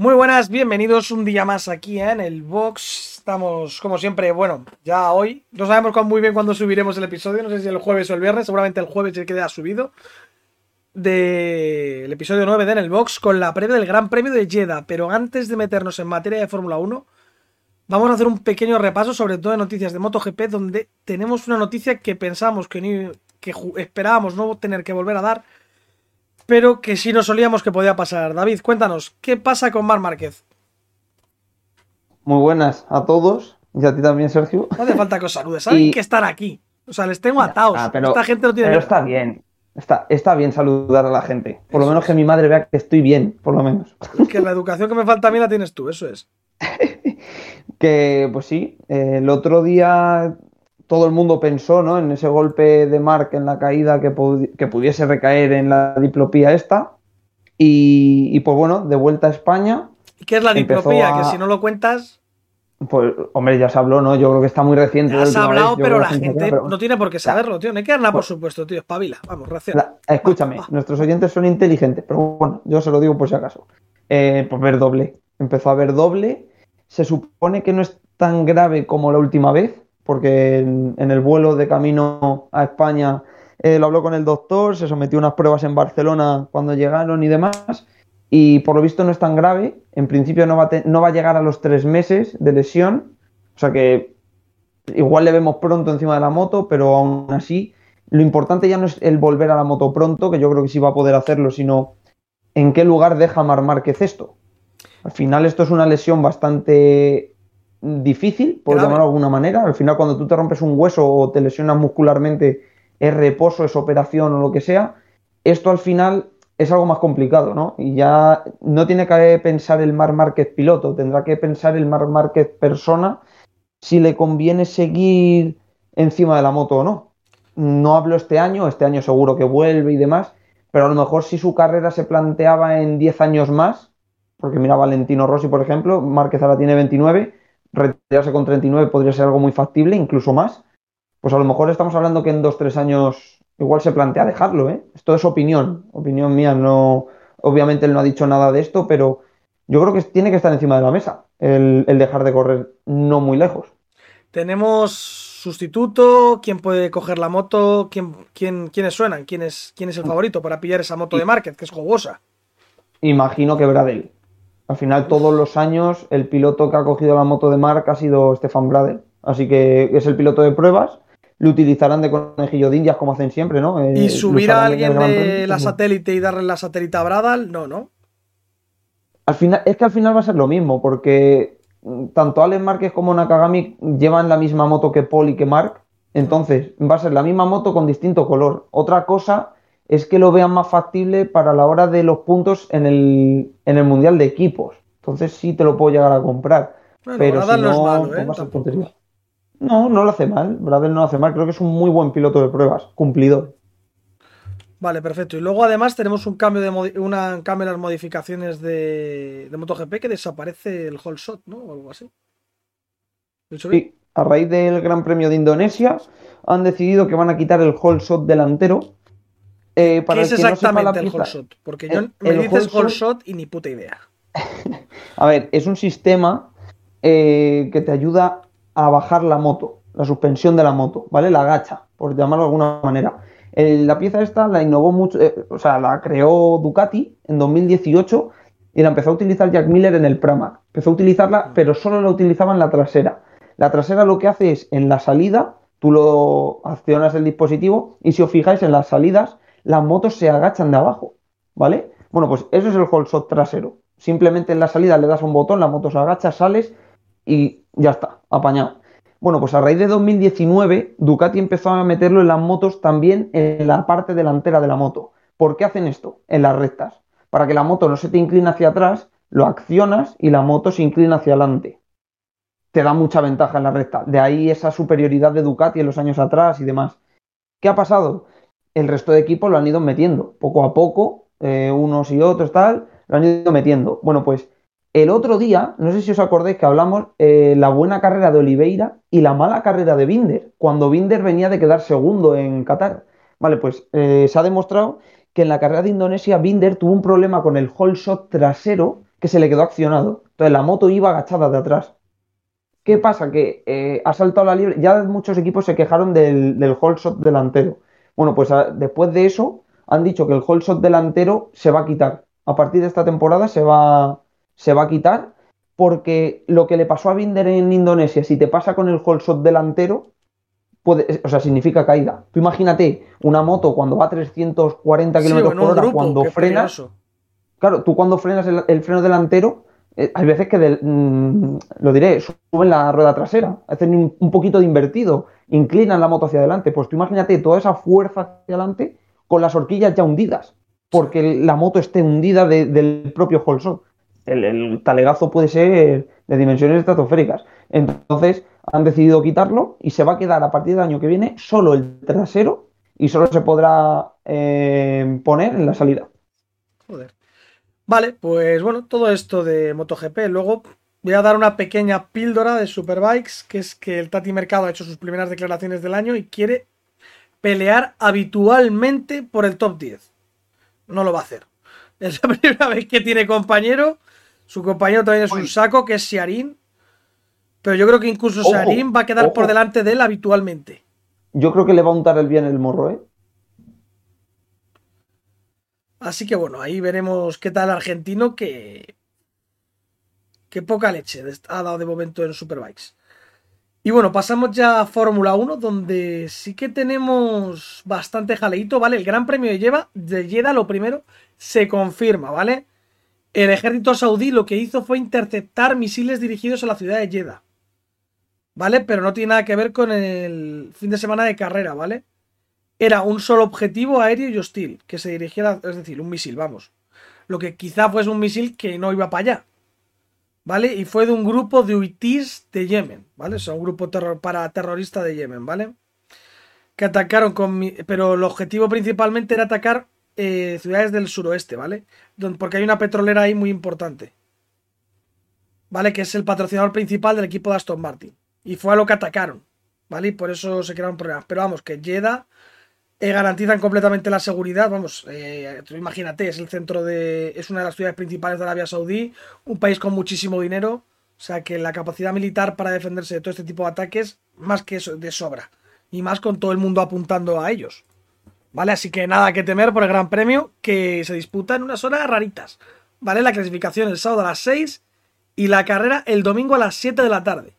Muy buenas, bienvenidos un día más aquí ¿eh? en el box. Estamos, como siempre, bueno, ya hoy. No sabemos muy bien cuándo subiremos el episodio. No sé si el jueves o el viernes. Seguramente el jueves ya queda subido. Del episodio 9 de En el box con la previa del Gran Premio de Jeddah. Pero antes de meternos en materia de Fórmula 1, vamos a hacer un pequeño repaso, sobre todo de noticias de MotoGP, donde tenemos una noticia que pensamos que, que esperábamos no tener que volver a dar pero que sí nos solíamos que podía pasar. David, cuéntanos, ¿qué pasa con Mar Márquez? Muy buenas a todos y a ti también, Sergio. No hace falta que os saludes, saben que están aquí. O sea, les tengo atados. pero, Esta gente no tiene. Pero está bien. Está, está bien saludar a la gente. Por lo menos que mi madre vea que estoy bien, por lo menos. Que la educación que me falta a mí la tienes tú, eso es. que, pues sí, el otro día todo el mundo pensó ¿no? en ese golpe de Mark en la caída que, que pudiese recaer en la diplopía esta. Y, pues bueno, de vuelta a España. ¿Y qué es la diplopía? Que si no lo cuentas. Pues, hombre, ya se habló, ¿no? Yo creo que está muy reciente. Ya se ha hablado, pero la gente, no tiene por qué saberlo, tío. No hay que hablar, por pues supuesto, tío. Espabila. Vamos, reacciona. escúchame, nuestros oyentes son inteligentes, pero bueno, yo se lo digo por si acaso. Eh, pues ver doble. Empezó a ver doble. Se supone que no es tan grave como la última vez, porque en, el vuelo de camino a España eh, lo habló con el doctor, se sometió a unas pruebas en Barcelona cuando llegaron y demás, y por lo visto no es tan grave, en principio no va, a llegar a los tres meses de lesión, o sea que igual le vemos pronto encima de la moto, pero aún así lo importante ya no es el volver a la moto pronto, que yo creo que sí va a poder hacerlo, sino en qué lugar deja Mar Márquez esto. Al final esto es una lesión bastante difícil, por llamarlo de alguna manera. Al final, cuando tú te rompes un hueso o te lesionas muscularmente, es reposo, es operación o lo que sea. Esto al final es algo más complicado, ¿no? Y ya no tiene que pensar el Mar Márquez piloto, tendrá que pensar el Mar Márquez persona si le conviene seguir encima de la moto o no. No hablo este año, este año seguro que vuelve y demás, pero a lo mejor si su carrera se planteaba en 10 años más, porque mira Valentino Rossi, por ejemplo, Márquez ahora tiene 29, retirarse con 39 podría ser algo muy factible, incluso más, pues a lo mejor estamos hablando que en dos, tres años igual se plantea dejarlo, ¿eh? Esto es opinión, opinión mía, no, obviamente él no ha dicho nada de esto, pero yo creo que tiene que estar encima de la mesa el, dejar de correr no muy lejos. Tenemos sustituto, quién puede coger la moto, quién, quién, quiénes suenan, quién es, quién es el favorito para pillar esa moto de Márquez, que es jugosa. Imagino que Bradel. Al final, todos los años, el piloto que ha cogido la moto de marca ha sido Stefan Bradel. Así que es el piloto de pruebas. Lo utilizarán de conejillo de indias, como hacen siempre, ¿no? ¿Y eh, subir a alguien de la satélite y darle la satélite a Bradal? No, ¿no? Al final, es que al final va a ser lo mismo, porque tanto Alex Márquez como Nakagami llevan la misma moto que Paul y que Mark. Entonces, va a ser la misma moto con distinto color. Otra cosa es que lo vean más factible para la hora de los puntos en el, en el Mundial de Equipos. Entonces sí te lo puedo llegar a comprar. pero si no, no, ¿eh? no, no lo hace mal. Bradel no lo hace mal. Creo que es un muy buen piloto de pruebas, cumplidor. Vale, perfecto. Y luego además tenemos un cambio de una cambio en las modificaciones de, de MotoGP que desaparece el whole shot, ¿no? O algo así. Sí, a raíz del Gran Premio de Indonesia han decidido que van a quitar el whole shot delantero eh, ¿Qué es exactamente el whole shot? Porque yo me dices whole shot y ni puta idea. a ver, es un sistema eh, que te ayuda a bajar la moto, la suspensión de la moto, ¿vale? La gacha, por llamarlo de alguna manera. la pieza esta la innovó mucho, eh, o sea, la creó Ducati en 2018 y la empezó a utilizar Jack Miller en el Pramac. Empezó a utilizarla, pero solo la utilizaba en la trasera. La trasera lo que hace es en la salida, tú lo accionas el dispositivo y si os fijáis en las salidas las motos se agachan de abajo, ¿vale? Bueno, pues eso es el whole shot trasero. Simplemente en la salida le das un botón, la moto se agacha, sales y ya está, apañado. Bueno, pues a raíz de 2019, Ducati empezó a meterlo en las motos también en la parte delantera de la moto. ¿Por qué hacen esto? En las rectas. Para que la moto no se te incline hacia atrás, lo accionas y la moto se inclina hacia adelante. Te da mucha ventaja en la recta. De ahí esa superioridad de Ducati en los años atrás y demás. ¿Qué ha pasado? El resto de equipos lo han ido metiendo. Poco a poco, eh, unos y otros, tal, lo han ido metiendo. Bueno, pues el otro día, no sé si os acordáis que hablamos eh, la buena carrera de Oliveira y la mala carrera de Binder, cuando Binder venía de quedar segundo en Qatar. Vale, pues eh, se ha demostrado que en la carrera de Indonesia Binder tuvo un problema con el whole shot trasero que se le quedó accionado. Entonces la moto iba agachada de atrás. ¿Qué pasa? Que ha saltado la libre. Ya muchos equipos se quejaron del, del shot delantero. Bueno, pues después de eso han dicho que el hold shot delantero se va a quitar. A partir de esta temporada se va, se va a quitar porque lo que le pasó a Binder en Indonesia, si te pasa con el hold shot delantero, puede, o sea, significa caída. Tú imagínate una moto cuando va a 340 km por hora, cuando frenas. Claro, tú cuando frenas el, freno delantero, eh, hay veces que, mm, lo diré, suben la rueda trasera, hacen un, poquito de invertido, inclinan la moto hacia adelante. Pues tú imagínate toda esa fuerza hacia adelante con las horquillas ya hundidas, porque la moto esté hundida del propio Holson. El, el, talegazo puede ser de dimensiones estratosféricas. Entonces han decidido quitarlo y se va a quedar a partir del año que viene solo el trasero y solo se podrá eh, poner en la salida. Joder. Vale, pues bueno, todo esto de MotoGP. Luego voy a dar una pequeña píldora de Superbikes, que es que el Tati Mercado ha hecho sus primeras declaraciones del año y quiere pelear habitualmente por el top 10. No lo va a hacer. Es la primera vez que tiene compañero. Su compañero también es un saco, que es Siarín. Pero yo creo que incluso Siarín va a quedar por delante de él habitualmente. Yo creo que le va a untar el bien el morro, ¿eh? Así que bueno, ahí veremos qué tal argentino que. Qué poca leche ha dado de momento en Superbikes. Y bueno, pasamos ya a Fórmula 1, donde sí que tenemos bastante jaleito, ¿vale? El Gran Premio de, de Jeddah, lo primero, se confirma, ¿vale? El ejército saudí lo que hizo fue interceptar misiles dirigidos a la ciudad de Jeddah, ¿vale? Pero no tiene nada que ver con el fin de semana de carrera, ¿vale? Era un solo objetivo aéreo y hostil, que se dirigía, es decir, un misil, vamos. Lo que quizá fuese un misil que no iba para allá, ¿vale? Y fue de un grupo de huitis de Yemen, ¿vale? O sea, un grupo terror, terrorista de Yemen, ¿vale? Que atacaron con... Pero el objetivo principalmente era atacar eh, ciudades del suroeste, ¿vale? porque hay una petrolera ahí muy importante. ¿Vale? Que es el patrocinador principal del equipo de Aston Martin. Y fue a lo que atacaron, ¿vale? Y por eso se crearon problemas. Pero vamos, que Jeddah eh, garantizan completamente la seguridad. Vamos, eh, imagínate, es el centro de. es una de las ciudades principales de Arabia Saudí, un país con muchísimo dinero. O sea que la capacidad militar para defenderse de todo este tipo de ataques, más que eso, de sobra. Y más con todo el mundo apuntando a ellos. ¿Vale? Así que nada que temer por el Gran Premio que se disputa en unas horas raritas. ¿Vale? La clasificación el sábado a las 6 y la carrera el domingo a las 7 de la tarde.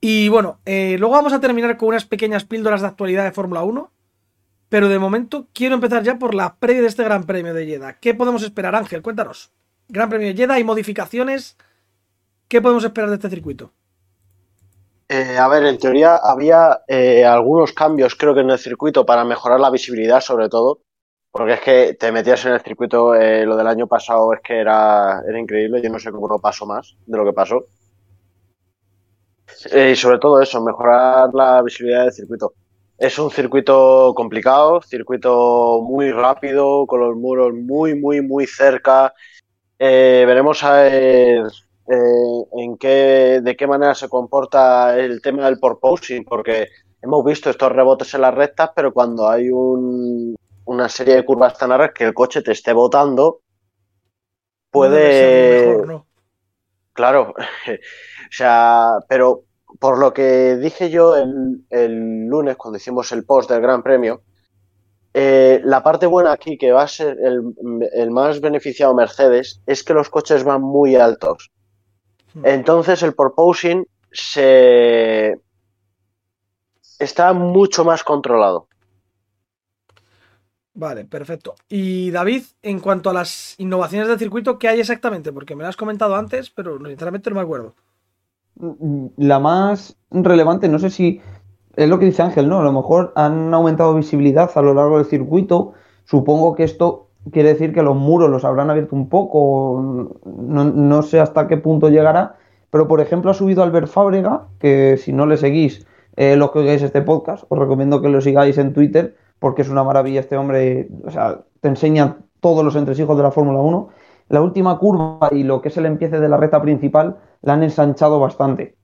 Y bueno, eh, luego vamos a terminar con unas pequeñas píldoras de actualidad de Fórmula 1. Pero de momento quiero empezar ya por la previa de este Gran Premio de Jeddah. ¿Qué podemos esperar, Ángel? Cuéntanos. Gran Premio de Jeddah y modificaciones. ¿Qué podemos esperar de este circuito? Eh, a ver, en teoría había eh, algunos cambios, creo que en el circuito, para mejorar la visibilidad, sobre todo. Porque es que te metías en el circuito, eh, lo del año pasado es que era, era increíble. Yo no sé cómo no pasó más de lo que pasó. y sobre todo eso, mejorar la visibilidad del circuito. Es un circuito complicado, circuito muy rápido, con los muros muy, muy, muy cerca. Eh, veremos a ver eh, en qué, de qué manera se comporta el tema del porposing, porque hemos visto estos rebotes en las rectas, pero cuando hay un, una serie de curvas tan largas que el coche te esté botando, puede... Claro, o sea, pero por lo que dije yo el, lunes cuando hicimos el post del Gran Premio, eh, la parte buena aquí que va a ser el, más beneficiado Mercedes es que los coches van muy altos. Hmm. Entonces el porposing se está mucho más controlado. Vale, perfecto. Y David, en cuanto a las innovaciones del circuito, ¿qué hay exactamente? Porque me lo has comentado antes, pero sinceramente no me acuerdo la más relevante, no sé si es lo que dice Ángel, ¿no? A lo mejor han aumentado visibilidad a lo largo del circuito. Supongo que esto quiere decir que los muros los habrán abierto un poco. No, sé hasta qué punto llegará. Pero, por ejemplo, ha subido Albert Fábrega, que si no le seguís, eh, los que oigáis este podcast, os recomiendo que lo sigáis en Twitter, porque es una maravilla este hombre. O sea, te enseña todos los entresijos de la Fórmula 1. La última curva y lo que es el empiece de la recta principal la han ensanchado bastante.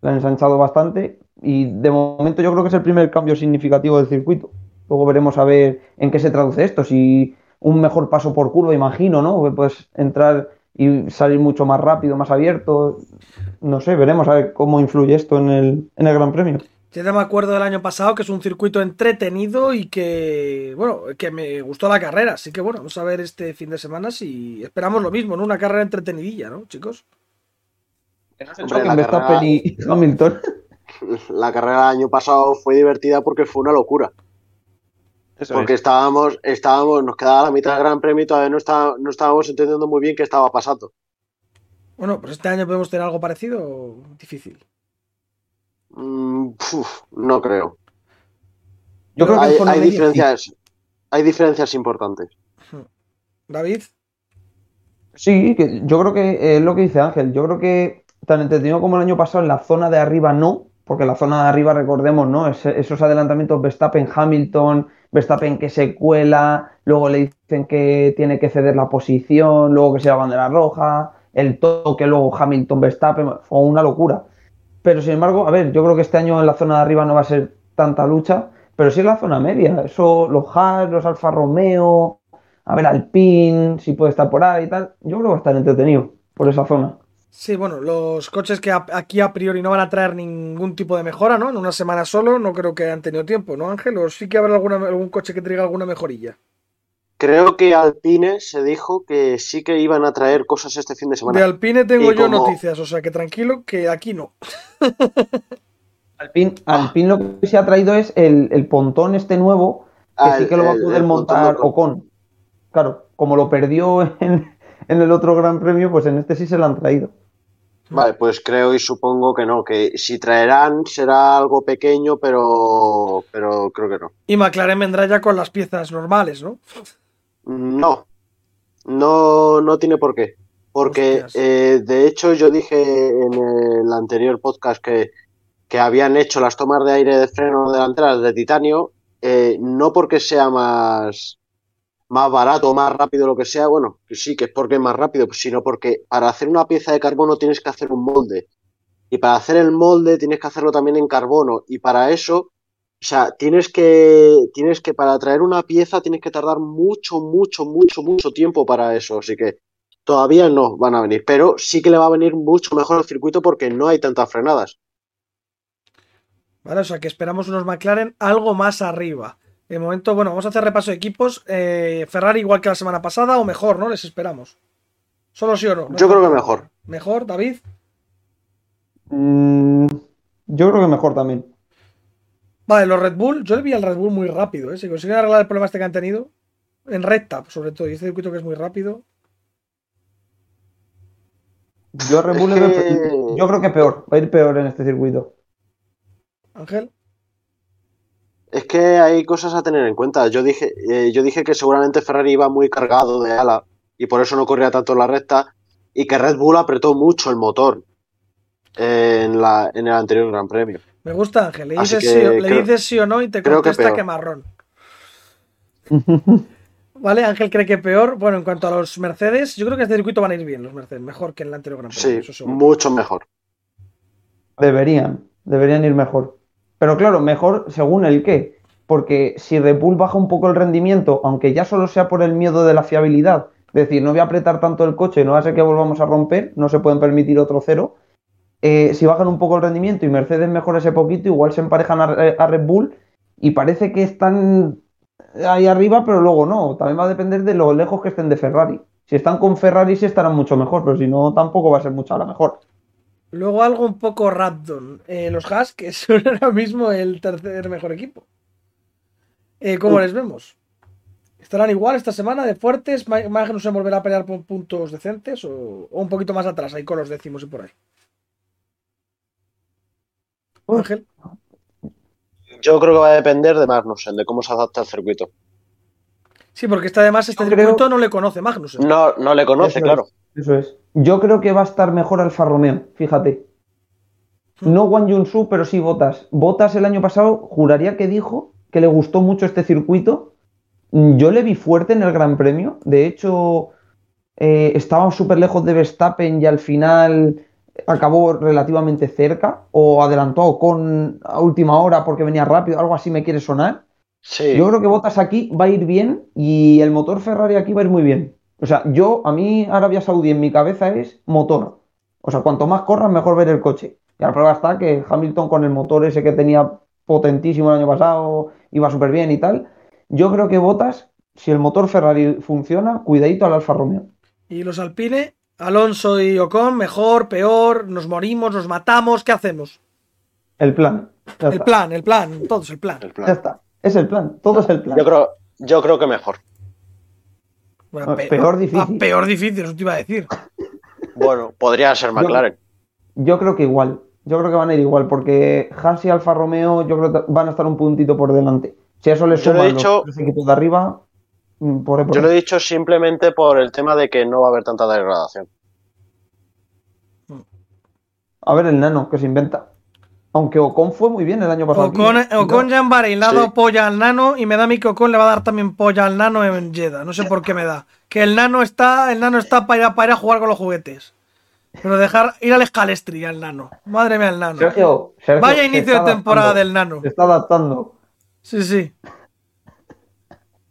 La han ensanchado bastante y de momento yo creo que es el primer cambio significativo del circuito. Luego veremos a ver en qué se traduce esto. Si un mejor paso por curva, imagino, ¿no? Puedes entrar y salir mucho más rápido, más abierto. No sé, veremos a ver cómo influye esto en el, en el Gran Premio. Yo me acuerdo del año pasado que es un circuito entretenido y que, bueno, que me gustó la carrera. Así que, bueno, vamos a ver este fin de semana si esperamos lo mismo, ¿no? Una carrera entretenidilla, ¿no, chicos? Hombre, la, carrera, y Hamilton. la carrera del año pasado fue divertida porque fue una locura. Eso porque es. estábamos, estábamos, nos quedaba la mitad del Gran Premio y todavía no, está, no estábamos entendiendo muy bien qué estaba pasando. Bueno, pues este año podemos tener algo parecido o difícil. Mm, puf, no creo. Yo creo que hay, hay sí. diferencias, hay diferencias importantes. David, Sí, que yo creo que es lo que dice Ángel. Yo creo que tan entretenido como el año pasado en la zona de arriba no, porque la zona de arriba, recordemos, ¿no? Es- esos adelantamientos Verstappen-Hamilton, Verstappen que se cuela, luego le dicen que tiene que ceder la posición, luego que sea bandera roja, el toque, luego Hamilton-Verstappen, fue una locura. Pero sin embargo, a ver, yo creo que este año en la zona de arriba no va a ser tanta lucha, pero sí en la zona media. Eso, los Haas, los Alfa Romeo, a ver, Alpine, si puede estar por ahí y tal. Yo creo que va a estar entretenido por esa zona. Sí, bueno, los coches que aquí a priori no van a traer ningún tipo de mejora, ¿no? En una semana solo no creo que hayan tenido tiempo, ¿no, Ángel? O sí que habrá alguna, algún coche que traiga alguna mejorilla. Creo que Alpine se dijo que sí que iban a traer cosas este fin de semana. De Alpine tengo Y yo como- noticias, o sea que tranquilo, que aquí no. Alpine, Alpine lo que se ha traído es el, el pontón este nuevo, que Ah, sí que lo va a poder montar. Ocon. Claro, como lo perdió en, en el otro Gran Premio, pues en este sí se lo han traído. Vale, pues creo y supongo que no, que si traerán será algo pequeño, pero, pero creo que no. Y McLaren vendrá ya con las piezas normales, ¿no? No, no, no tiene por qué. Porque eh, de hecho yo dije en el anterior podcast que, que habían hecho las tomas de aire de freno delanteras de titanio, eh, no porque sea más, más barato, más rápido, lo que sea, bueno, que sí, que es porque es más rápido, sino porque para hacer una pieza de carbono tienes que hacer un molde. Y para hacer el molde tienes que hacerlo también en carbono. Y para eso, o sea, tienes que, tienes que, para traer una pieza, tienes que tardar mucho, mucho, mucho, mucho tiempo para eso. Así que todavía no van a venir. Pero sí que le va a venir mucho mejor el circuito porque no hay tantas frenadas. Vale, o sea que esperamos unos McLaren algo más arriba. De momento, bueno, vamos a hacer repaso de equipos. Eh, Ferrari igual que la semana pasada o mejor, ¿no? Les esperamos. Solo sí o no. Yo creo que mejor. Mejor, David. Mm, yo creo que mejor también. Vale, los Red Bull, yo le vi al Red Bull muy rápido, ¿eh? Si consiguen arreglar el problema este que han tenido, en recta, sobre todo, y este circuito que es muy rápido. Yo, a Red Bull Es le veo- que- yo creo que peor, va a ir peor en este circuito. Ángel. Es que hay cosas a tener en cuenta. Yo dije, eh, yo dije que seguramente Ferrari iba muy cargado de ala y por eso no corría tanto en la recta y que Red Bull apretó mucho el motor eh, en, la, en el anterior Gran Premio. Me gusta Ángel. Le dices, que sí, o- le creo- dices sí o no y te creo que contesta peor. que marrón. Vale, Ángel cree que peor. Bueno, en cuanto a los Mercedes, yo creo que este circuito van a ir bien los Mercedes, mejor que en el anterior Gran Premio. Sí, eso mucho mejor. Deberían, deberían ir mejor. Pero claro, mejor según el qué. Porque si Red Bull baja un poco el rendimiento, aunque ya solo sea por el miedo de la fiabilidad, es decir, no voy a apretar tanto el coche, no va a ser que volvamos a romper, no se pueden permitir otro cero. eh, si bajan un poco el rendimiento y Mercedes mejora ese poquito, igual se emparejan a, a Red Bull y parece que están ahí arriba, pero luego no. También va a depender de lo lejos que estén de Ferrari. Si están con Ferrari sí estarán mucho mejor, pero si no, tampoco va a ser mucho a la mejor. Luego algo un poco random. Eh, los que son ahora mismo el tercer mejor equipo. Eh, ¿Cómo les vemos? ¿Estarán igual esta semana de fuertes? Ma- ¿Magnussen volverá a pelear por puntos decentes? O, o un poquito más atrás, ahí con los décimos y por ahí? Ángel. Yo creo que va a depender de Magnussen, de cómo se adapta al circuito. Sí, porque este además este creo- circuito no le conoce Magnussen. No, no le conoce, Eso claro. es, eso es. Yo creo que va a estar mejor Alfa Romeo, fíjate. Hmm. No Juan Yunsu, pero sí Botas. Botas el año pasado juraría que dijo que le gustó mucho este circuito. Mm, Yo le vi fuerte en el Gran Premio. De hecho, eh, estaba súper lejos de Verstappen y al final acabó relativamente cerca. O adelantó a Ocon a última hora porque venía rápido. Algo así me quiere sonar. Sí. Yo creo que Botas aquí va a ir bien y el motor Ferrari aquí va a ir muy bien. O sea, yo, a mí Arabia Saudí en mi cabeza es motor. O sea, cuanto más corras, mejor ver el coche. Y la prueba está que Hamilton con el motor ese que tenía potentísimo el año pasado, iba súper bien y tal. Yo creo que Botas, si el motor Ferrari funciona, cuidadito al Alfa Romeo. Y los Alpine, Alonso y Ocon, mejor, peor, nos morimos, nos matamos, ¿qué hacemos? El plan. Ya El plan, el plan, todo es el plan. El Ya plan. está. Es el plan. Todo es el plan. Yo creo, yo creo que mejor. Bueno, Ah, pe- peor ah, difícil. peor difícil, eso te iba a decir. Bueno, podría ser McLaren. Yo creo que igual. Yo creo que van a ir igual, porque Haas y Alfa Romeo yo creo que van a estar un puntito por delante. Si a eso le Yo lo he suman los dicho- equipos de arriba, mm, por Yo lo he dicho simplemente por el tema de que no va a haber tanta degradación. A ver el nano que se inventa. Aunque Ocon fue muy bien el año pasado. Ocon, ¿eh? Ocon ya en Bahrein le ha Sí. dado polla al nano y me da a mí que Ocon le va a dar también polla al nano en Jeddah. No sé por qué me da. Que el nano está, el nano está para ir, a- para ir a jugar con los juguetes. Pero dejar ir al escalestri al nano. Madre mía, el nano. Sergio, Sergio, Vaya inicio de temporada del nano. Se está adaptando. Sí, sí.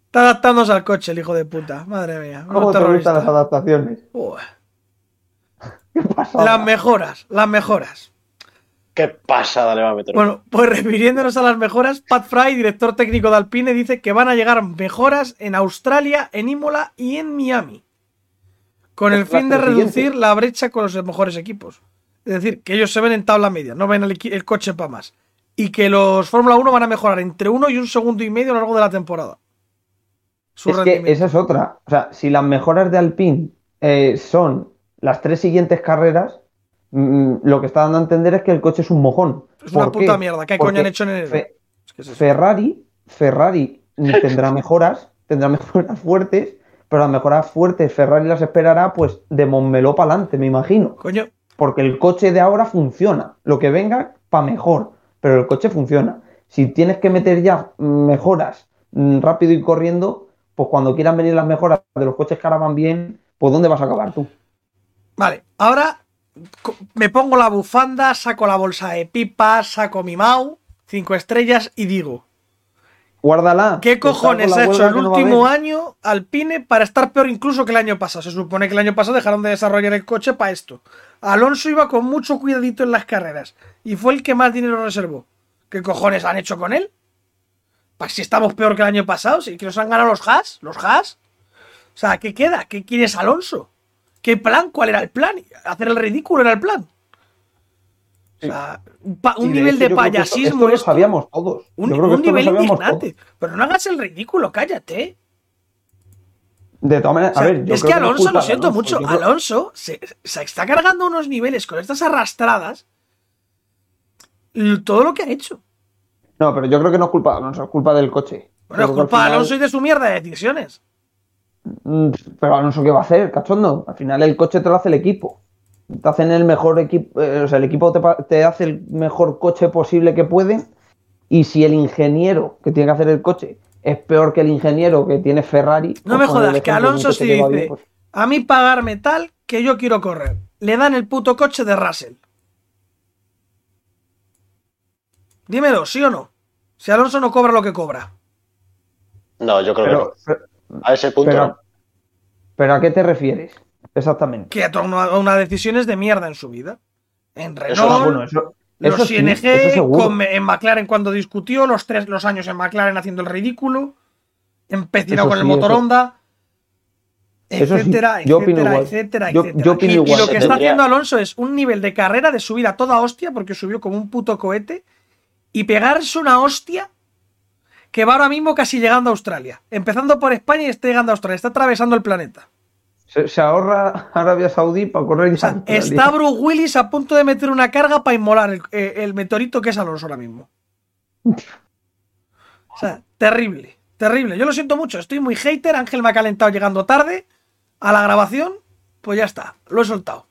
Está adaptándose al coche el hijo de puta. Madre mía. ¿Cómo te gustan las adaptaciones? Uah. ¿Qué? Las mejoras, las mejoras. ¿Qué pasada le va a meter? Bueno, pues refiriéndonos a las mejoras, Pat Fry, director técnico de Alpine, dice que van a llegar mejoras en Australia, en Imola y en Miami. Con el fin de reducir la brecha con los mejores equipos. Es decir, que ellos se ven en tabla media, no ven el, coche para más. Y que los Fórmula 1 van a mejorar entre uno y un segundo y medio a lo largo de la temporada. Su Es que esa es otra. O sea, si las mejoras de Alpine eh, son las tres siguientes carreras, lo que está dando a entender es que el coche es un mojón. Es una ¿Por puta qué? mierda. ¿Qué Porque coño han hecho en enero? Fe- Es que es eso. Ferrari, Ferrari tendrá mejoras, tendrá mejoras fuertes, pero las mejoras fuertes Ferrari las esperará pues de Montmeló para adelante, me imagino. Coño, Porque el coche de ahora funciona. Lo que venga, para mejor. Pero el coche funciona. Si tienes que meter ya mejoras mm, rápido y corriendo, pues cuando quieran venir las mejoras de los coches que ahora van bien, pues ¿dónde vas a acabar tú? Vale, ahora me pongo la bufanda, saco la bolsa de pipas, saco mi Mau, cinco estrellas y digo, Guárdala. ¿qué cojones ha hecho el no último año Alpine para estar peor incluso que el año pasado? Se supone que el año pasado dejaron de desarrollar el coche para esto. Alonso iba con mucho cuidadito en las carreras y fue el que más dinero reservó. ¿Qué cojones han hecho con él? Pues si estamos peor que el año pasado, si que nos han ganado los Haas, los Haas. O sea, ¿qué queda? ¿Qué quieres Alonso? ¿Qué plan? ¿Cuál era el plan? ¿Hacer el ridículo era el plan? O sea, un, de nivel de que esto- payasismo. Esto lo sabíamos todos. Un, nivel indignante. todos. Pero no hagas el ridículo, cállate. De todas maneras, O sea, a ver, yo es creo que Alonso, lo siento Alonso, mucho, yo Alonso se, se está cargando unos niveles con estas arrastradas. Todo lo que ha hecho. No, pero yo creo que no es culpa de Alonso, es culpa del coche. Bueno, es culpa de Alonso y de su mierda de decisiones. Mm, Pero Alonso, ¿qué va a hacer, cachondo? Al final el coche te lo hace el equipo. Te hacen el mejor equipo, eh, o sea, el equipo te, te hace el mejor coche posible que puede. Y si el ingeniero que tiene que hacer el coche es peor que el ingeniero que tiene Ferrari. No pues me jodas, que Alonso sí dice, bien, pues- a mí pagarme tal que yo quiero correr. Le dan el puto coche de Russell. Dímelo, ¿sí o no? Si Alonso no cobra lo que cobra. No, yo creo pero, que no. A ese punto pero, no. pero ¿a qué te refieres? Exactamente. Que ha tomado unas decisiones de mierda en su vida. En Renault, es bueno, eso, eso los sí, ING, eso seguro. con- en McLaren cuando discutió, los tres los años en McLaren haciendo el ridículo, empecinado con el motor eso- Honda, sí, etcétera, yo opino etcétera, igual. etcétera, Yo- etcétera. yo opino Y- lo que está haciendo Alonso es un nivel de carrera de subir a toda hostia, porque subió como un puto cohete, y pegarse una hostia que va ahora mismo casi llegando a Australia. Empezando por España y está llegando a Australia, está atravesando el planeta. Se, se ahorra Arabia Saudí para correr O sea, está Bruce Willis a punto de meter una carga para inmolar el, eh, el meteorito que es Alonso ahora mismo. O sea, terrible, terrible. Yo lo siento mucho, estoy muy hater. Ángel me ha calentado llegando tarde a la grabación. Pues ya está, lo he soltado.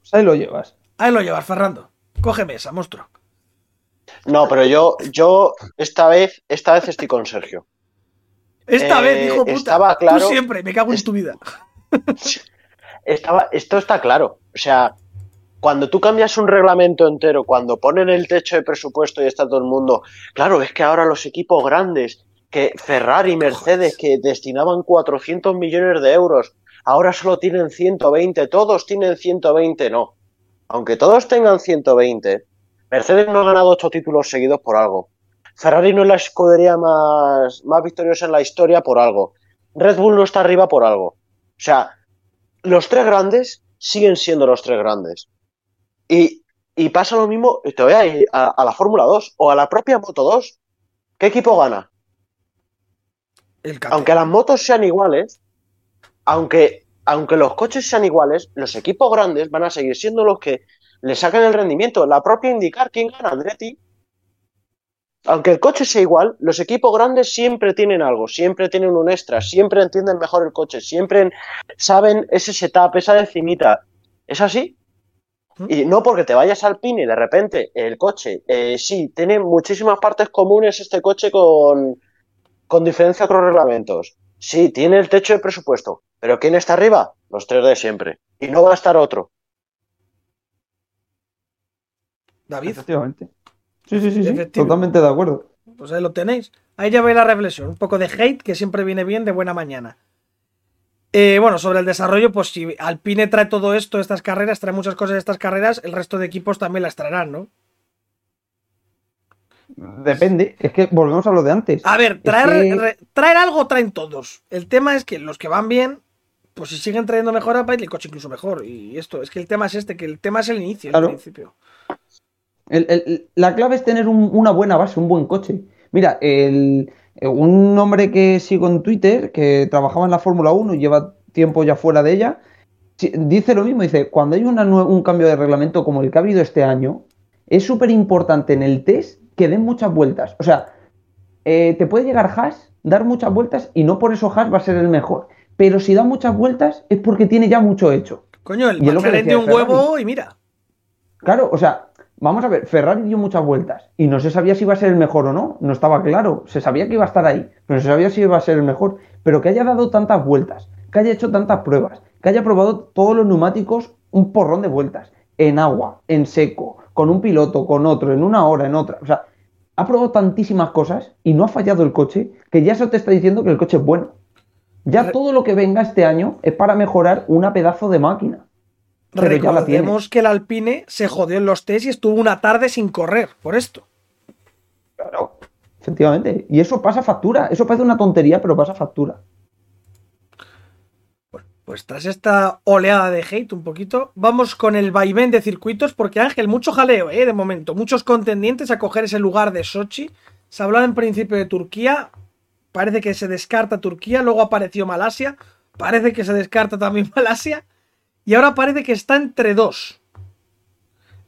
Pues ahí lo llevas. Ahí lo llevas, Fernando. Cógeme esa, monstruo. No, pero yo, yo esta vez, esta vez estoy con Sergio. Esta Eh, vez, hijo puta. estaba claro- Tú siempre, me cago en tu vida. Estaba, esto está claro. O sea, cuando tú cambias un reglamento entero, cuando ponen el techo de presupuesto y está todo el mundo, claro, es que ahora los equipos grandes, que Ferrari, Mercedes, que destinaban 400 millones de euros ahora solo tienen 120, todos tienen 120, no. Aunque todos tengan 120, Mercedes no ha ganado ocho títulos seguidos por algo. Ferrari no es la escudería más, más victoriosa en la historia por algo. Red Bull no está arriba por algo. O sea, los tres grandes siguen siendo los tres grandes. Y, y pasa lo mismo, te voy a ir a, a la Fórmula 2 o a la propia Moto 2. ¿Qué equipo gana? El. Aunque las motos sean iguales, aunque, aunque los coches sean iguales, los equipos grandes van a seguir siendo los que le sacan el rendimiento. La propia indicar quién gana, Andretti. Aunque el coche sea igual, los equipos grandes siempre tienen algo, siempre tienen un extra, siempre entienden mejor el coche, siempre saben ese setup, esa decimita. ¿Es así? Y no porque te vayas al PIN y de repente el coche, eh, sí, tiene muchísimas partes comunes este coche con, con diferencia a otros reglamentos. Sí, tiene el techo de presupuesto. Pero ¿quién está arriba? Los tres de siempre. Y no va a estar otro. David, Efectivamente. Sí, sí, sí, sí. Totalmente de acuerdo. pues ahí lo tenéis. Ahí ya veis la reflexión. Un poco de hate que siempre viene bien de buena mañana. Eh, bueno, sobre el desarrollo, pues si Alpine trae todo esto, estas carreras, trae muchas cosas de estas carreras, el resto de equipos también las traerán, ¿no? Depende. Es que volvemos a lo de antes. A ver, Es traer, que- re- traer algo traen todos. El tema es que los que van bien, pues si siguen trayendo mejor, va a ir el coche incluso mejor. Y esto, es que el tema es este, que el tema es el inicio, Claro. el principio. El- el- la clave es tener un- una buena base, un buen coche. Mira, el, un hombre que sigo en Twitter, que trabajaba en la Fórmula 1 y lleva tiempo ya fuera de ella, dice lo mismo, dice, cuando hay una un cambio de reglamento como el que ha habido este año, es súper importante en el test que den muchas vueltas. O sea, eh, te puede llegar Haas, dar muchas vueltas y no por eso Haas va a ser el mejor. Pero si da muchas vueltas es porque tiene ya mucho hecho. Coño, el Y es lo que McLaren decía dio un Ferrari. huevo y mira. Claro, o sea, vamos a ver, Ferrari dio muchas vueltas y no se sabía si iba a ser el mejor o no, no estaba claro, se sabía que iba a estar ahí, pero no se sabía si iba a ser el mejor, pero que haya dado tantas vueltas, que haya hecho tantas pruebas, que haya probado todos los neumáticos un porrón de vueltas, en agua, en seco, con un piloto, con otro, en una hora, en otra, o sea, ha probado tantísimas cosas y no ha fallado el coche, que ya eso te está diciendo que el coche es bueno. Ya todo lo que venga este año es para mejorar una pedazo de máquina. Pero ya. Recordemos que el Alpine se jodió en los test y estuvo una tarde sin correr por esto. Claro, efectivamente. Y eso pasa factura. Eso parece una tontería, pero pasa factura. Pues tras esta oleada de hate un poquito, vamos con el vaivén de circuitos, porque Ángel, mucho jaleo, ¿eh? De momento, muchos contendientes a coger ese lugar de Sochi. Se hablaba en principio de Turquía, parece que se descarta Turquía, luego apareció Malasia, parece que se descarta también Malasia, y ahora parece que está entre dos.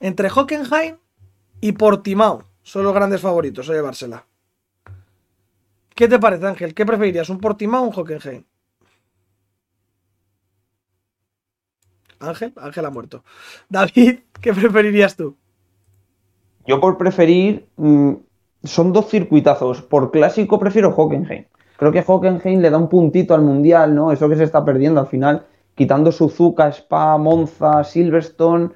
Entre Hockenheim y Portimao. Son los grandes favoritos a llevársela. ¿Qué te parece, Ángel? ¿Qué preferirías, un Portimao o un Hockenheim? Ángel, Ángel ha muerto. David, ¿qué preferirías tú? Yo por preferir, mm, son dos circuitazos. Por clásico prefiero Hockenheim. Creo que Hockenheim le da un puntito al Mundial, ¿no? Eso que se está perdiendo al final. Quitando Suzuka, Spa, Monza, Silverstone.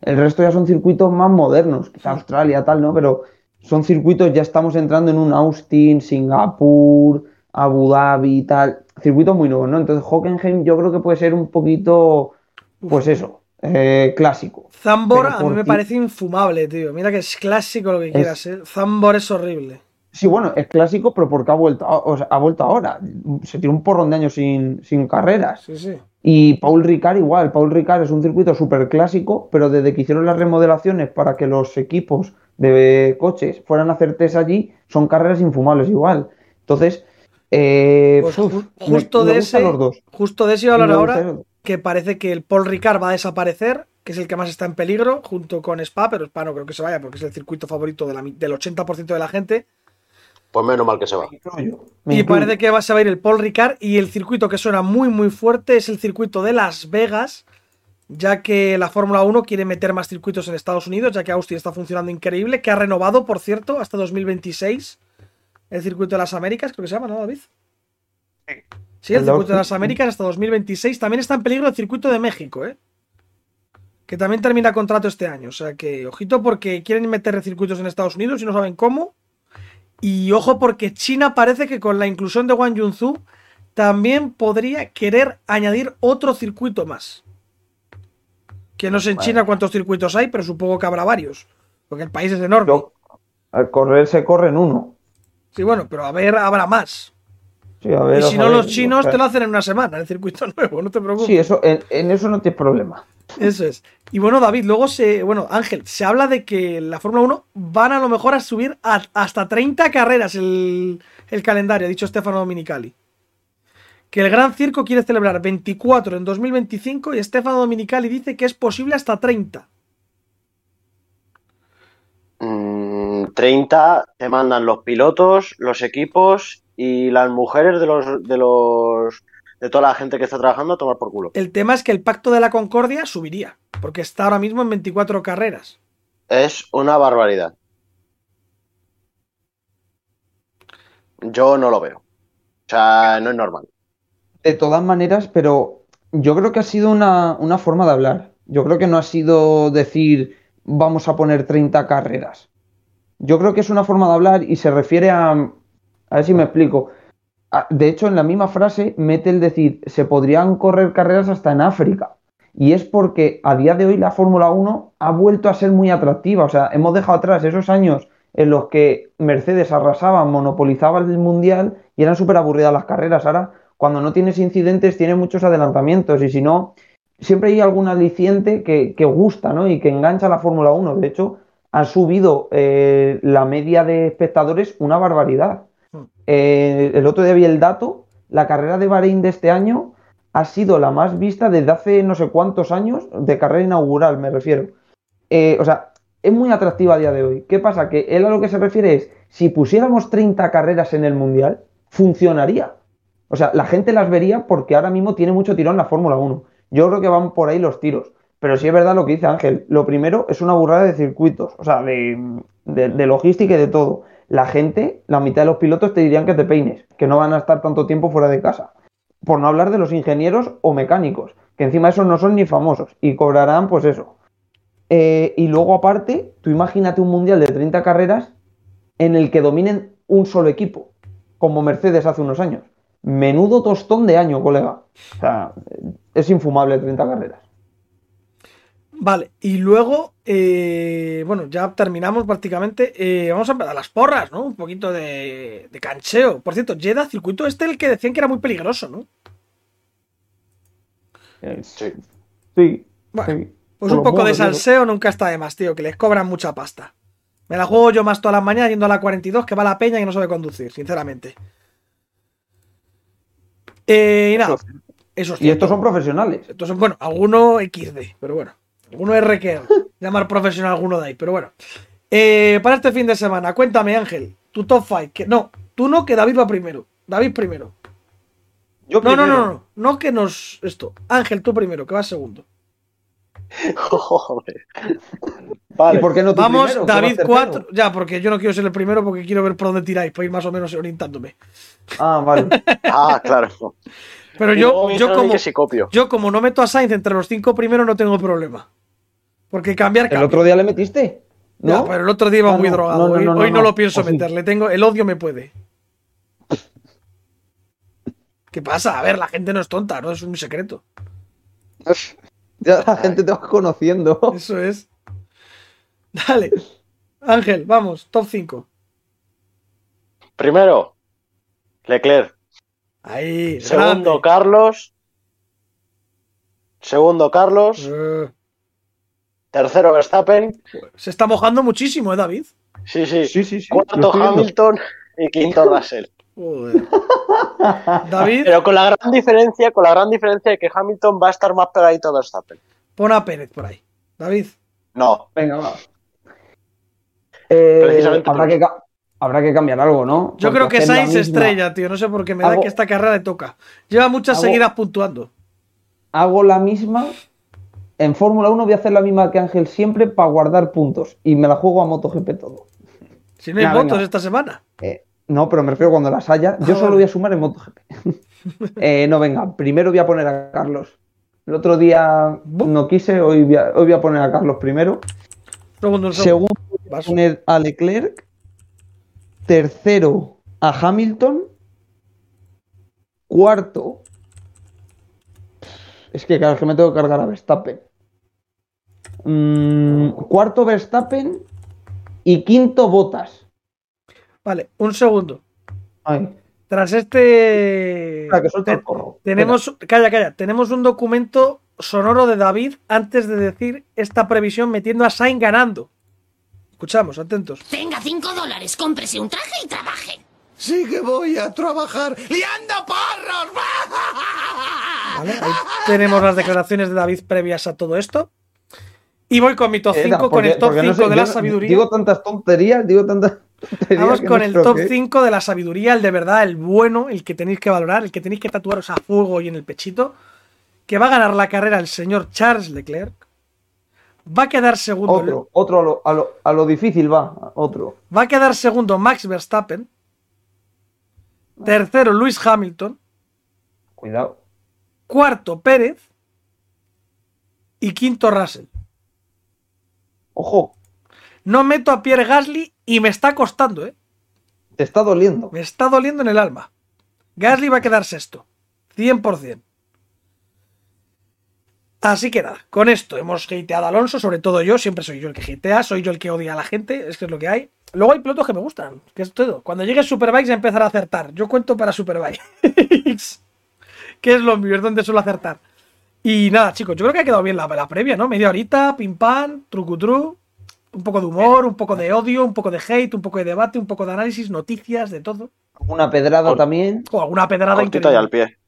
El resto ya son circuitos más modernos. Quizá Australia, tal, ¿no? Pero son circuitos, ya estamos entrando en un Austin, Singapur, Abu Dhabi y tal. Circuitos muy nuevos, ¿no? Entonces Hockenheim yo creo que puede ser un poquito, pues eso, eh, clásico. Zambor a mí me parece infumable, tío. Mira que es clásico lo que Es- quieras, ¿eh? Zambor es horrible. Sí, bueno, es clásico, pero porque ha vuelto, o sea, ha vuelto ahora. Se tiró un porrón de años sin, sin carreras. Sí, sí. Y Paul Ricard igual. Paul Ricard es un circuito súper clásico, pero desde que hicieron las remodelaciones para que los equipos de coches fueran a hacer test allí, son carreras infumables igual. Entonces, eh, Pues uf, me- justo me de gustan ese, los dos. justo de ese iba a hablar Me ahora, que parece que el Paul Ricard va a desaparecer, que es el que más está en peligro, junto con Spa, pero Spa no creo que se vaya porque es el circuito favorito de la mi- del 80% de la gente. Pues menos mal que se va. Me incluyo, me Y parece que va, se va a ir el Paul Ricard y el circuito que suena muy muy fuerte es el circuito de Las Vegas, ya que la Fórmula 1 quiere meter más circuitos en Estados Unidos, ya que Austin está funcionando increíble, que ha renovado, por cierto, hasta 2026 el circuito de las Américas, creo que se llama, ¿no, David? Sí, el El circuito de las. Américas hasta 2026. También está en peligro el circuito de México, ¿eh? Que también termina contrato este año. O sea que, ojito, porque quieren meter circuitos en Estados Unidos y no saben cómo. Y ojo, porque China parece que con la inclusión de Wang Yunzu también podría querer añadir otro circuito más. Que no sé en Vale. China cuántos circuitos hay, pero supongo que habrá varios. Porque el país es enorme. Yo- al correr se corre en uno. Sí, bueno, pero a ver, habrá más. Sí, a ver, y si no, los chinos te lo hacen en una semana, el circuito nuevo, no te preocupes. Sí, eso, en, en eso no tienes problema. Eso es. Y bueno, David, luego se. Bueno, Ángel, se habla de que la Fórmula 1 van a lo mejor a subir hasta 30 carreras el, el calendario, ha dicho Stefano Dominicali. Que el Gran Circo quiere celebrar 24 en 2025 y Stefano Dominicali dice que es posible hasta 30. Mm, 30 te mandan los pilotos, los equipos y las mujeres de los de los de toda la gente que está trabajando a tomar por culo. El tema es que el Pacto de la Concordia subiría, porque está ahora mismo en 24 carreras. Es una barbaridad. Yo no lo veo. O sea, no es normal. De todas maneras, pero yo creo que ha sido una, una forma de hablar. Yo creo que no ha sido decir vamos a poner 30 carreras. Yo creo que es una forma de hablar y se refiere a... A ver si me explico. A- De hecho, en la misma frase mete el decir se podrían correr carreras hasta en África. Y es porque a día de hoy la Fórmula 1 ha vuelto a ser muy atractiva. O sea, hemos dejado atrás esos años en los que Mercedes arrasaba, monopolizaba el mundial y eran súper aburridas las carreras. Ahora, cuando no tienes incidentes, tienes muchos adelantamientos y si no, siempre hay algún aliciente que, que gusta ¿no? y que engancha la Fórmula 1. De hecho, ha subido eh, la media de espectadores una barbaridad. Eh, el otro día vi el dato, la carrera de Bahrein de este año ha sido la más vista desde hace no sé cuántos años, de carrera inaugural me refiero. Eh, o sea, es muy atractiva a día de hoy. ¿Qué pasa? Que él a lo que se refiere es, si pusiéramos 30 carreras en el Mundial, funcionaría. O sea, la gente las vería porque ahora mismo tiene mucho tirón la Fórmula 1. Yo creo que van por ahí los tiros. Pero sí es verdad lo que dice Ángel. Lo primero es una burrada de circuitos, o sea, de logística y de todo. La gente, la mitad de los pilotos te dirían que te peines, que no van a estar tanto tiempo fuera de casa. Por no hablar de los ingenieros o mecánicos, que encima esos no son ni famosos y cobrarán pues eso. Eh, y luego aparte, tú imagínate un mundial de 30 carreras en el que dominen un solo equipo, como Mercedes hace unos años. Menudo tostón de año, colega. O sea, es infumable 30 carreras. Vale, y luego, eh, bueno, ya terminamos prácticamente. Eh, vamos a empezar las porras, ¿no? Un poquito de, de cancheo. Por cierto, Jeddah, circuito este, el que decían que era muy peligroso, ¿no? Sí. Sí. Bueno, sí. Pues un poco de modos, salseo nunca está de más, tío, que les cobran mucha pasta. Me la juego yo más todas las mañanas yendo a la 42, que va la peña y no sabe conducir, sinceramente. Eh, y nada, eso es Y estos son profesionales. Estos son, bueno, alguno XD, pero bueno. Alguno RQ, llamar profesional alguno de ahí, pero bueno. Eh, para este fin de semana, cuéntame, Ángel, tu top 5. Que, no, tú no, que David va primero. David primero. Yo No, no, primero. no, no, no que nos. Esto. Ángel, tú primero, que vas segundo. Joder. ¿Y Vale. por qué no tú Vamos, David vas tercero? 4. Ya, porque yo no quiero ser el primero porque quiero ver por dónde tiráis, para ir más o menos orientándome. Ah, vale. Ah, claro. Pero Y yo, yo como, que sí copio. yo como no meto a Sainz entre los cinco primeros no tengo problema. Porque cambiar ¿El otro día le metiste? Ya, ¿No? pero el otro día iba Ah, muy no, drogado. no, no, hoy no, hoy no, no, no. lo pienso O sí. meterle. Tengo, el odio me puede. ¿Qué pasa? A ver, la gente no es tonta, no es un secreto. Ya la gente te va conociendo. Eso es. Dale. Ángel, vamos, top 5. Primero, Leclerc. Ahí. Segundo, grande. Carlos. Segundo, Carlos. Eh, Tercero, Verstappen. se está mojando muchísimo, ¿eh, David? Sí, sí. Sí, sí, sí. lo Cuarto. Hamilton. Y quinto, Russell. Joder. David, Pero con la gran diferencia, con la gran diferencia de que Hamilton va a estar más pegadito a Verstappen. pon a Pérez por ahí. David, No. Venga, va. Eh, Precisamente habrá, que, habrá que cambiar algo, ¿no? yo Porque creo que Sainz estrella, tío. No sé por qué me da que esta carrera le toca. Lleva muchas Hago- seguidas puntuando. Hago la misma. En Fórmula 1 voy a hacer la misma que Ángel siempre para guardar puntos. Y me la juego a MotoGP todo. Si no hay venga. esta semana. Eh, no, pero me refiero cuando las haya. Yo solo voy a sumar en MotoGP. Eh, no, venga. Primero voy a poner a Carlos. El otro día no quise, hoy voy a, hoy voy a poner a Carlos primero. Segundo, un segundo. Voy a poner a Leclerc. Tercero a Hamilton. Cuarto. Es que claro, es que me tengo que cargar a Verstappen. Mm, cuarto Verstappen y quinto Botas. Vale, un segundo. Ay, Tras este. que el corro. tenemos. Calla, calla. Tenemos un documento sonoro de David antes de decir esta previsión metiendo a Sainz ganando. Escuchamos, atentos. Tenga 5 dólares, cómprese un traje y trabaje. Sí que voy a trabajar liando porros. ¿vale? Ahí tenemos las declaraciones de David previas a todo esto. Y voy con mi top Espera, 5, con el top porque 5 no sé, de la sabiduría. Digo tantas tonterías, digo tantas tonterías. Vamos con no el top que es. 5 de la sabiduría, el de verdad, el bueno, el que tenéis que valorar, el que tenéis que tatuaros a fuego y en el pechito. Que va a ganar la carrera el señor Charles Leclerc. Va a quedar segundo. Otro, otro a lo, a, lo, a lo difícil va, otro. Va a quedar segundo Max Verstappen. Tercero Luis Hamilton. Cuidado. Cuarto Pérez. Y quinto Russell. Ojo, No meto a Pierre Gasly y me está costando, ¿eh? te está doliendo. Me está doliendo en el alma. Gasly va a quedar sexto. 100%. Así que nada, con esto hemos hateado a Alonso, sobre todo yo, siempre soy yo el que hatea, soy yo el que odia a la gente, es que es lo que hay. Luego hay pilotos que me gustan, que es todo. Cuando llegue Superbikes a empezar a acertar. Yo cuento para Superbikes. que es lo mío, es donde suelo acertar. Y nada, chicos, yo creo que ha quedado bien la, la previa, ¿no? Media horita, pim pam, trucutru, un poco de humor, un poco de odio, un poco de hate, un poco de debate, un poco de análisis, noticias, de todo. Una pedrada también. O alguna pedrada y al increíble. pie.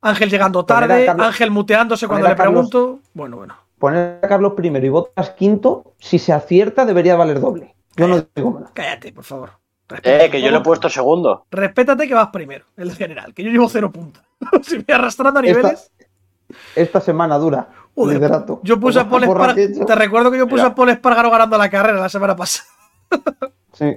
Ángel llegando tarde, Carlos- Ángel muteándose cuando le Carlos- pregunto. Bueno, bueno. Poner a Carlos primero y Botas quinto, si se acierta, debería valer doble. Yo no digo nada. Cállate, por favor. Respétate, Eh, que yo le he puesto segundo. Respétate que vas primero, el general, que yo llevo cero puntos. si me voy arrastrando a niveles. esta semana dura. Joder, liderato. yo puse a Paul Espar-. Te recuerdo que yo puse Mira. a Paul Espargaro ganando la carrera la semana pasada. Sí.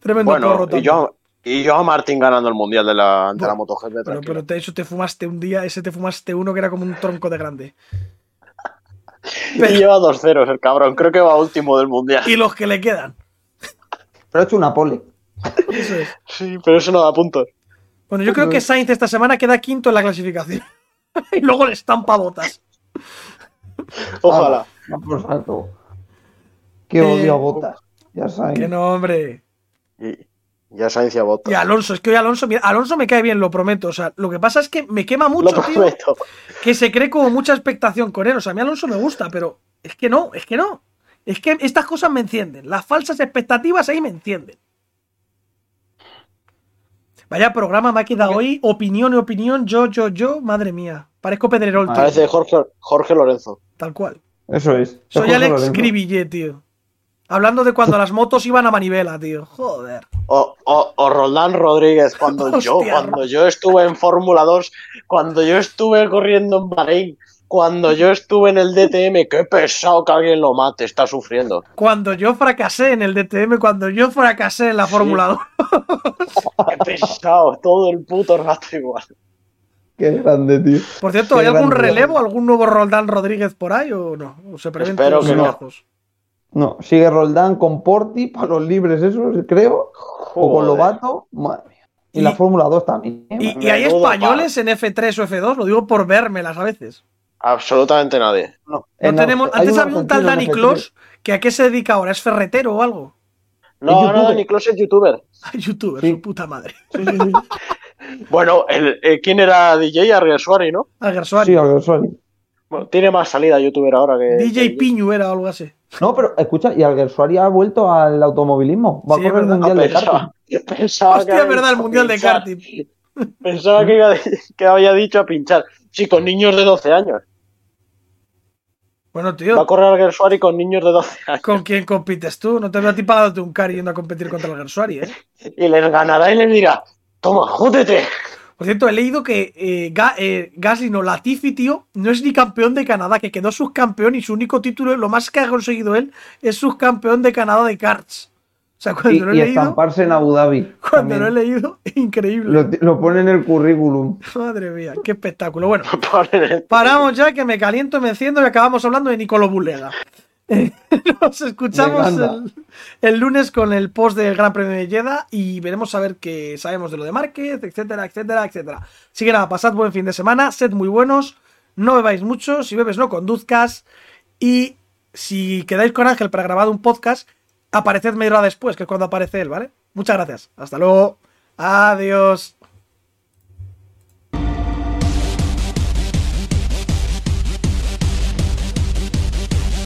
Tremendo porro Bueno, y también. yo, y yo a Martín ganando el mundial de la, de la MotoGP. Pero, tranquilo. pero te, eso te fumaste un día, ese te fumaste uno que era como un tronco de grande. Y lleva dos ceros el cabrón. Creo que va último del mundial. Y los que le quedan. Pero ha hecho una pole. Eso es. Sí, pero eso no da puntos. Bueno, yo creo que Sainz esta semana queda quinto en la clasificación. y luego le estampa botas. Ojalá. Va por saco. Qué Eh, odio a Botas. Ya sabes. Que no, hombre. Y ya Sainz y a Bottas. Y Alonso, es que hoy Alonso, mira, Alonso me cae bien, lo prometo. O sea, lo que pasa es que me quema Lo mucho, tío, que se cree como mucha expectación con él. O sea, a mí Alonso me gusta, pero es que no, es que no. Es que estas cosas me encienden. Las falsas expectativas ahí me encienden. Vaya programa me ha quedado hoy. Opinión y opinión, yo, yo, yo. Madre mía. Parezco Pedrerol, tío. Parece Jorge, Jorge Lorenzo. Tal cual. Eso es. Soy Jorge Alex Lorenzo. Cribillé, tío. Hablando de cuando las motos iban a manivela, tío. Joder. O, o, o Roldán Rodríguez, cuando yo, cuando yo estuve en Fórmula 2, cuando yo estuve corriendo en Bahrein, cuando yo estuve en el DTM, qué pesado que alguien lo mate, está sufriendo. Cuando yo fracasé en el DTM, cuando yo fracasé en la Fórmula 2. Qué pesado, todo el puto rato igual. Qué grande, tío. Por cierto, Qué ¿hay algún grande. relevo, algún nuevo Roldán Rodríguez por ahí o no? ¿O se prevén Espero que no. No, sigue Roldán con Porti para los libres, eso creo. O con. Lobato. Madre mía. Y, Y- la Fórmula 2 también. ¿Y, y hay españoles en F3 o F2? Lo digo por vérmelas a veces. Absolutamente nadie. No, No en tenemos, antes había un tal Dani en F3. Clos que a qué se dedica ahora, ¿es ferretero o algo? No, no, youtuber. Dani Clos es youtuber. Youtuber, Sí. su puta madre. Sí, sí, sí. Bueno, el, eh, ¿quién era DJ? Arguersuari, ¿no? Alguersuari. Sí, Alguersuari. Bueno, tiene más salida youtuber ahora que. DJ que- Piñu era o algo así. No, pero escucha, y Alguersuari ha vuelto al automovilismo. Va Sí, a correr el mundial de pensaba, karting. pensaba que Hostia, había es verdad, el dicho mundial de pinchar. karting. Pensaba que, iba- que había dicho a pinchar. Sí, con niños de 12 años. Bueno, Va a tío, correr Alguersuari con niños de 12 años. ¿con quién compites tú? No te veo a ti pagándote un car yendo a competir contra Alguersuari, ¿eh? Y les ganará y les dirá: Toma, jódete. Por cierto, he leído que eh, Ga- eh, Gasly, no, Latifi, tío, no es ni campeón de Canadá, que quedó subcampeón y su único título, lo más que ha conseguido él, es subcampeón de Canadá de karts. O sea, cuando Y, lo he y leído, estamparse en Abu Dhabi. cuando lo he también. leído, increíble. Lo, lo pone en el currículum. Madre mía, qué espectáculo. Bueno, paramos ya, que me caliento, me enciendo y acabamos hablando de Nicolo Bulega. Nos escuchamos el, el lunes con el post del Gran Premio de Jeddah y veremos a ver qué sabemos de lo de Márquez, etcétera, etcétera, etcétera. Así que nada, pasad buen fin de semana, sed muy buenos, no bebáis mucho, si bebes no conduzcas y si quedáis con Ángel para grabar un podcast, apareced media hora después, que es cuando aparece él, ¿vale? Muchas gracias. Hasta luego. Adiós.